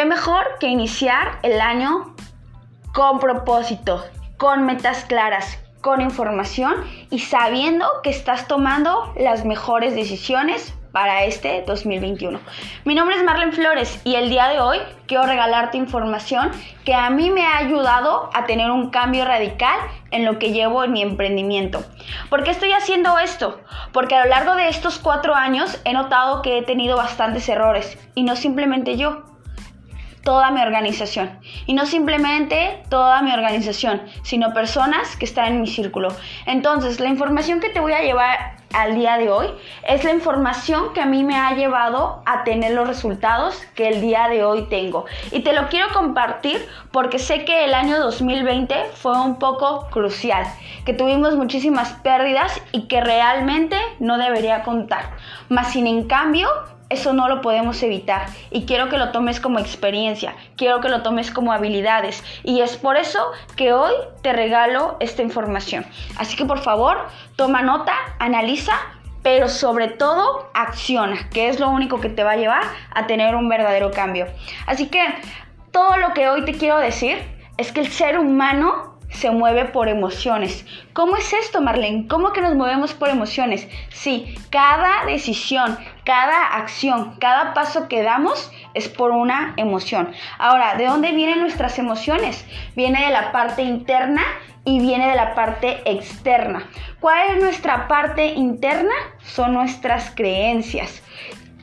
qué mejor que iniciar el año con propósito, con metas claras, con información y sabiendo que estás tomando las mejores decisiones para este 2021. Mi nombre es Marlene Flores y el día de hoy quiero regalarte información que a mí me ha ayudado a tener un cambio radical en lo que llevo en mi emprendimiento. ¿Por qué estoy haciendo esto? Porque a lo largo de estos cuatro años he notado que he tenido bastantes errores y no simplemente yo toda mi organización. Y no simplemente toda mi organización, sino personas que están en mi círculo. Entonces, la información que te voy a llevar al día de hoy es la información que a mí me ha llevado a tener los resultados que el día de hoy tengo. Y te lo quiero compartir porque sé que el año 2020 fue un poco crucial, que tuvimos muchísimas pérdidas y que realmente no debería contar. Más sin en cambio, eso no lo podemos evitar y quiero que lo tomes como experiencia, quiero que lo tomes como habilidades y es por eso que hoy te regalo esta información. Así que por favor, toma nota, analiza, pero sobre todo acciona, que es lo único que te va a llevar a tener un verdadero cambio. Así que todo lo que hoy te quiero decir es que el ser humano se mueve por emociones. ¿Cómo es esto, Marlene? ¿Cómo que nos movemos por emociones? Sí, cada decisión, cada acción, cada paso que damos es por una emoción. Ahora, ¿de dónde vienen nuestras emociones? Viene de la parte interna y viene de la parte externa. ¿Cuál es nuestra parte interna? Son nuestras creencias.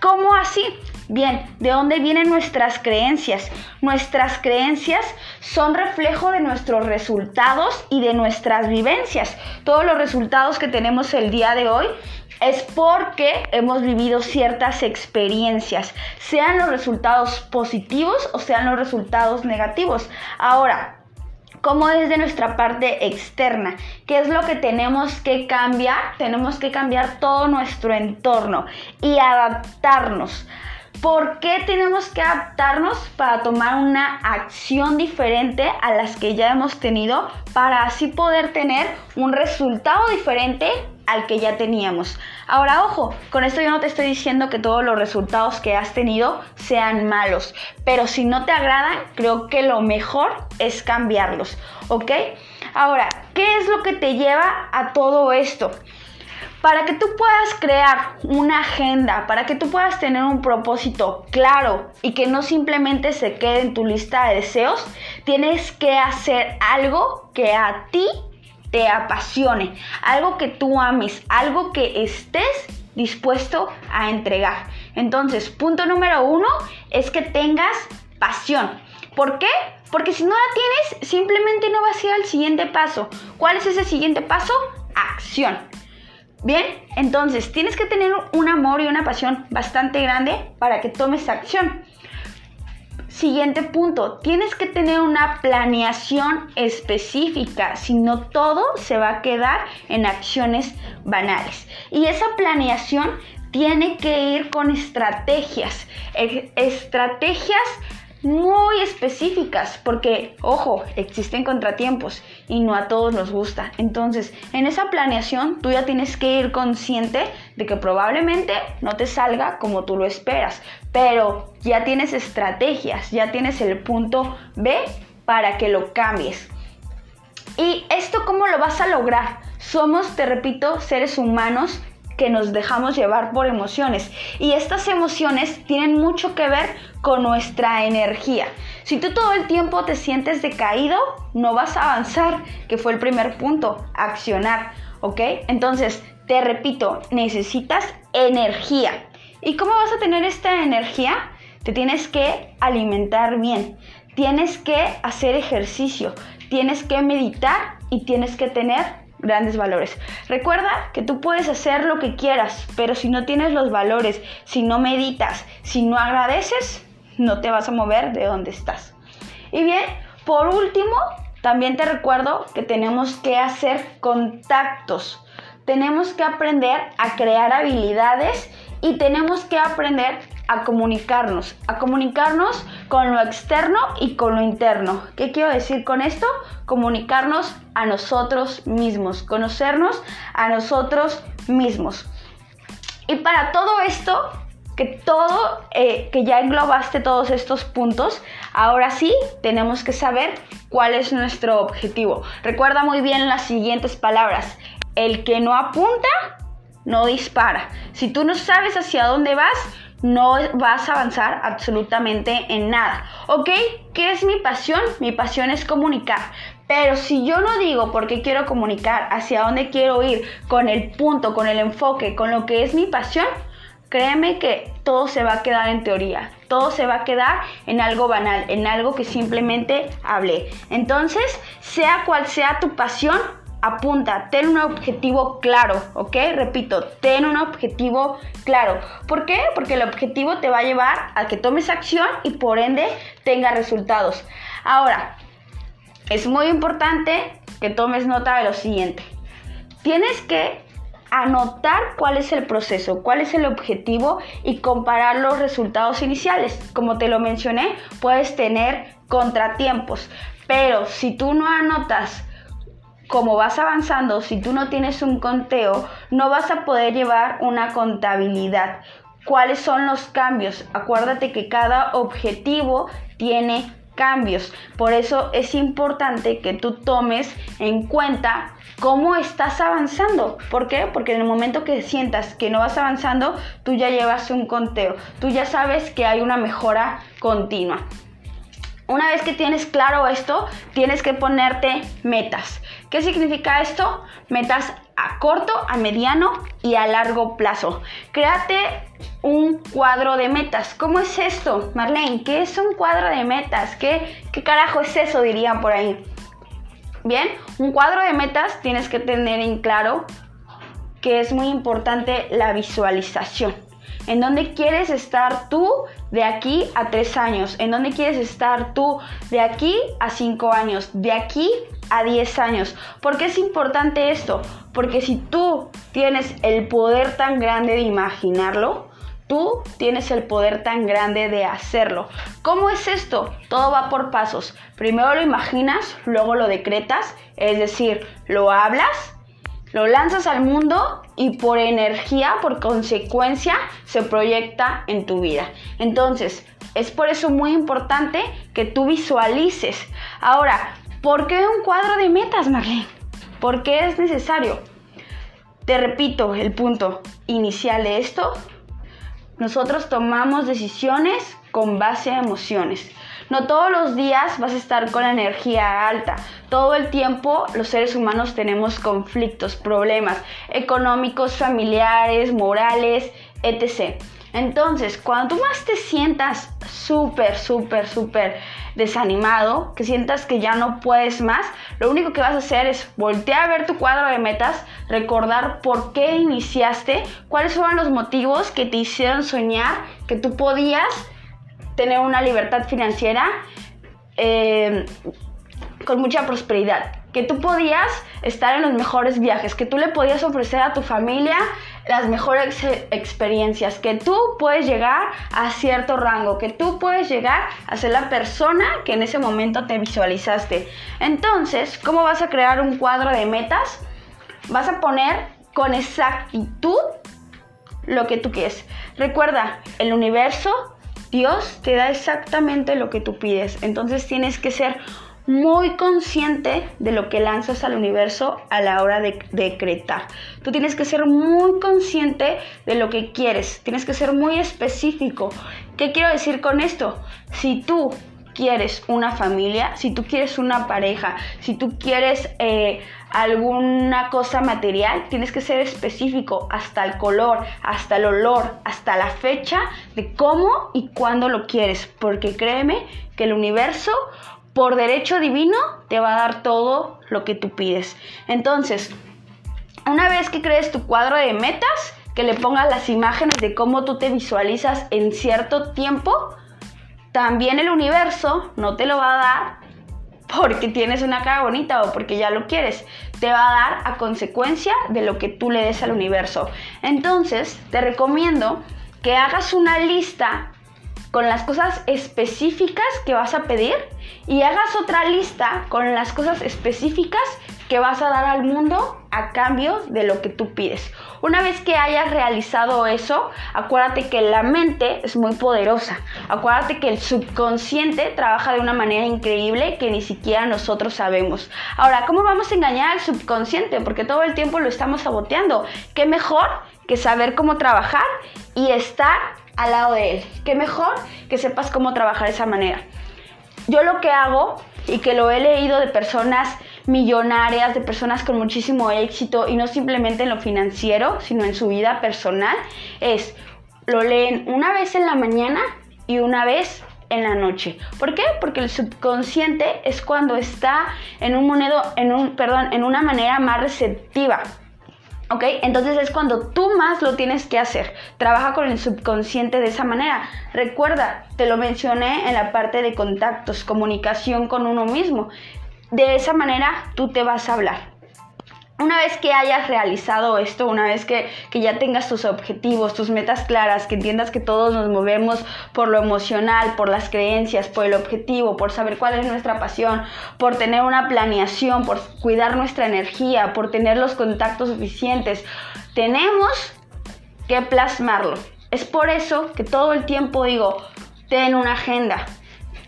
¿Cómo así? Bien, ¿de dónde vienen nuestras creencias? Nuestras creencias son reflejo de nuestros resultados y de nuestras vivencias. Todos los resultados que tenemos el día de hoy es porque hemos vivido ciertas experiencias, sean los resultados positivos o sean los resultados negativos. Ahora, ¿Cómo es de nuestra parte externa? ¿Qué es lo que tenemos que cambiar? Tenemos que cambiar todo nuestro entorno y adaptarnos. ¿Por qué tenemos que adaptarnos para tomar una acción diferente a las que ya hemos tenido para así poder tener un resultado diferente al que ya teníamos? Ahora, ojo, con esto yo no te estoy diciendo que todos los resultados que has tenido sean malos, pero si no te agradan, creo que lo mejor es cambiarlos, ¿ok? Ahora, ¿qué es lo que te lleva a todo esto? Para que tú puedas crear una agenda, para que tú puedas tener un propósito claro y que no simplemente se quede en tu lista de deseos, tienes que hacer algo que a ti te apasione, algo que tú ames, algo que estés dispuesto a entregar. Entonces, punto número uno es que tengas pasión. ¿Por qué? Porque si no la tienes, simplemente no vas a ir al siguiente paso. ¿Cuál es ese siguiente paso? Acción. Bien, entonces tienes que tener un amor y una pasión bastante grande para que tomes acción. Siguiente punto, tienes que tener una planeación específica, si no todo se va a quedar en acciones banales. Y esa planeación tiene que ir con estrategias, estrategias muy específicas, porque, ojo, existen contratiempos y no a todos nos gusta. Entonces, en esa planeación tú ya tienes que ir consciente de que probablemente no te salga como tú lo esperas, pero ya tienes estrategias, ya tienes el punto B para que lo cambies. ¿Y esto cómo lo vas a lograr? Somos, te repito, seres humanos que nos dejamos llevar por emociones. Y estas emociones tienen mucho que ver con nuestra energía. Si tú todo el tiempo te sientes decaído, no vas a avanzar, que fue el primer punto, accionar, ¿ok? Entonces, te repito, necesitas energía. ¿Y cómo vas a tener esta energía? Te tienes que alimentar bien, tienes que hacer ejercicio, tienes que meditar y tienes que tener grandes valores. Recuerda que tú puedes hacer lo que quieras, pero si no tienes los valores, si no meditas, si no agradeces, no te vas a mover de donde estás. Y bien, por último, también te recuerdo que tenemos que hacer contactos. Tenemos que aprender a crear habilidades y tenemos que aprender a comunicarnos, a comunicarnos con lo externo y con lo interno. ¿Qué quiero decir con esto? Comunicarnos a nosotros mismos, conocernos a nosotros mismos. Y para todo esto, que todo, eh, que ya englobaste todos estos puntos, ahora sí tenemos que saber cuál es nuestro objetivo. Recuerda muy bien las siguientes palabras. El que no apunta, no dispara. Si tú no sabes hacia dónde vas, no vas a avanzar absolutamente en nada. ¿Ok? ¿Qué es mi pasión? Mi pasión es comunicar. Pero si yo no digo por qué quiero comunicar, hacia dónde quiero ir, con el punto, con el enfoque, con lo que es mi pasión, créeme que todo se va a quedar en teoría, todo se va a quedar en algo banal, en algo que simplemente hablé. Entonces, sea cual sea tu pasión, apunta, ten un objetivo claro, ¿ok? Repito, ten un objetivo claro. ¿Por qué? Porque el objetivo te va a llevar a que tomes acción y por ende tenga resultados. Ahora, es muy importante que tomes nota de lo siguiente. Tienes que anotar cuál es el proceso, cuál es el objetivo y comparar los resultados iniciales. Como te lo mencioné, puedes tener contratiempos, pero si tú no anotas como vas avanzando, si tú no tienes un conteo, no vas a poder llevar una contabilidad. ¿Cuáles son los cambios? Acuérdate que cada objetivo tiene cambios. Por eso es importante que tú tomes en cuenta cómo estás avanzando. ¿Por qué? Porque en el momento que sientas que no vas avanzando, tú ya llevas un conteo. Tú ya sabes que hay una mejora continua. Una vez que tienes claro esto, tienes que ponerte metas. ¿Qué significa esto? Metas a corto, a mediano y a largo plazo. Créate un cuadro de metas. ¿Cómo es esto, Marlene? ¿Qué es un cuadro de metas? ¿Qué, qué carajo es eso? Dirían por ahí. Bien, un cuadro de metas tienes que tener en claro que es muy importante la visualización. ¿En dónde quieres estar tú de aquí a tres años? ¿En dónde quieres estar tú de aquí a cinco años? ¿De aquí a 10 años. ¿Por qué es importante esto? Porque si tú tienes el poder tan grande de imaginarlo, tú tienes el poder tan grande de hacerlo. ¿Cómo es esto? Todo va por pasos. Primero lo imaginas, luego lo decretas, es decir, lo hablas, lo lanzas al mundo y por energía, por consecuencia, se proyecta en tu vida. Entonces, es por eso muy importante que tú visualices. Ahora, ¿Por qué un cuadro de metas, Marlene? ¿Por qué es necesario? Te repito el punto inicial de esto. Nosotros tomamos decisiones con base a emociones. No todos los días vas a estar con la energía alta. Todo el tiempo los seres humanos tenemos conflictos, problemas económicos, familiares, morales, etc. Entonces, cuando tú más te sientas súper, súper, súper desanimado, que sientas que ya no puedes más, lo único que vas a hacer es voltear a ver tu cuadro de metas, recordar por qué iniciaste, cuáles fueron los motivos que te hicieron soñar que tú podías tener una libertad financiera eh, con mucha prosperidad que tú podías estar en los mejores viajes, que tú le podías ofrecer a tu familia las mejores experiencias, que tú puedes llegar a cierto rango, que tú puedes llegar a ser la persona que en ese momento te visualizaste. Entonces, ¿cómo vas a crear un cuadro de metas? Vas a poner con exactitud lo que tú quieres. Recuerda, el universo, Dios te da exactamente lo que tú pides. Entonces tienes que ser muy consciente de lo que lanzas al universo a la hora de decretar. Tú tienes que ser muy consciente de lo que quieres, tienes que ser muy específico. ¿Qué quiero decir con esto? Si tú quieres una familia, si tú quieres una pareja, si tú quieres eh, alguna cosa material, tienes que ser específico hasta el color, hasta el olor, hasta la fecha de cómo y cuándo lo quieres, porque créeme que el universo por derecho divino te va a dar todo lo que tú pides. Entonces, una vez que crees tu cuadro de metas, que le pongas las imágenes de cómo tú te visualizas en cierto tiempo, también el universo no te lo va a dar porque tienes una cara bonita o porque ya lo quieres. Te va a dar a consecuencia de lo que tú le des al universo. Entonces, te recomiendo que hagas una lista con las cosas específicas que vas a pedir y hagas otra lista con las cosas específicas que vas a dar al mundo a cambio de lo que tú pides. Una vez que hayas realizado eso, acuérdate que la mente es muy poderosa. Acuérdate que el subconsciente trabaja de una manera increíble que ni siquiera nosotros sabemos. Ahora, ¿cómo vamos a engañar al subconsciente? Porque todo el tiempo lo estamos saboteando. ¿Qué mejor que saber cómo trabajar y estar al lado de él? ¿Qué mejor que sepas cómo trabajar de esa manera? Yo lo que hago y que lo he leído de personas millonarias, de personas con muchísimo éxito y no simplemente en lo financiero, sino en su vida personal, es lo leen una vez en la mañana y una vez en la noche. ¿Por qué? Porque el subconsciente es cuando está en un monedo, en un, perdón, en una manera más receptiva. ¿Ok? Entonces es cuando tú más lo tienes que hacer. Trabaja con el subconsciente de esa manera. Recuerda, te lo mencioné en la parte de contactos, comunicación con uno mismo. De esa manera tú te vas a hablar. Una vez que hayas realizado esto, una vez que, ya tengas tus objetivos, tus metas claras, que entiendas que todos nos movemos por lo emocional, por las creencias, por el objetivo, por saber cuál es nuestra pasión, por tener una planeación, por cuidar nuestra energía, por tener los contactos suficientes, tenemos que plasmarlo. Es por eso que todo el tiempo digo, ten una agenda,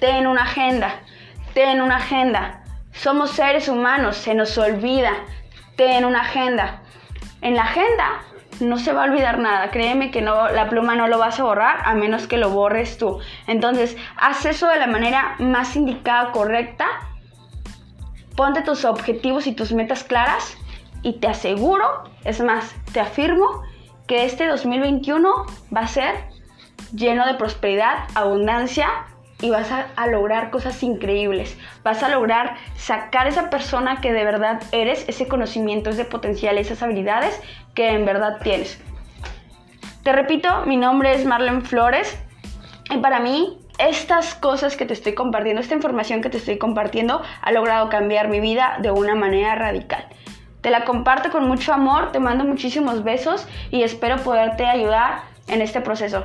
ten una agenda, ten una agenda somos seres humanos, se nos olvida. Ten una agenda. En la agenda no se va a olvidar nada. Créeme que no, la pluma no lo vas a borrar a menos que lo borres tú. Entonces, haz eso de la manera más indicada, correcta. Ponte tus objetivos y tus metas claras y te aseguro, es más, te afirmo que este 2021 va a ser lleno de prosperidad, abundancia y vas a, lograr cosas increíbles. Vas a lograr sacar esa persona que de verdad eres, ese conocimiento, ese potencial, esas habilidades que en verdad tienes. Te repito, mi nombre es Marlene Flores y para mí estas cosas que te estoy compartiendo, esta información que te estoy compartiendo ha logrado cambiar mi vida de una manera radical. Te la comparto con mucho amor, te mando muchísimos besos y espero poderte ayudar en este proceso.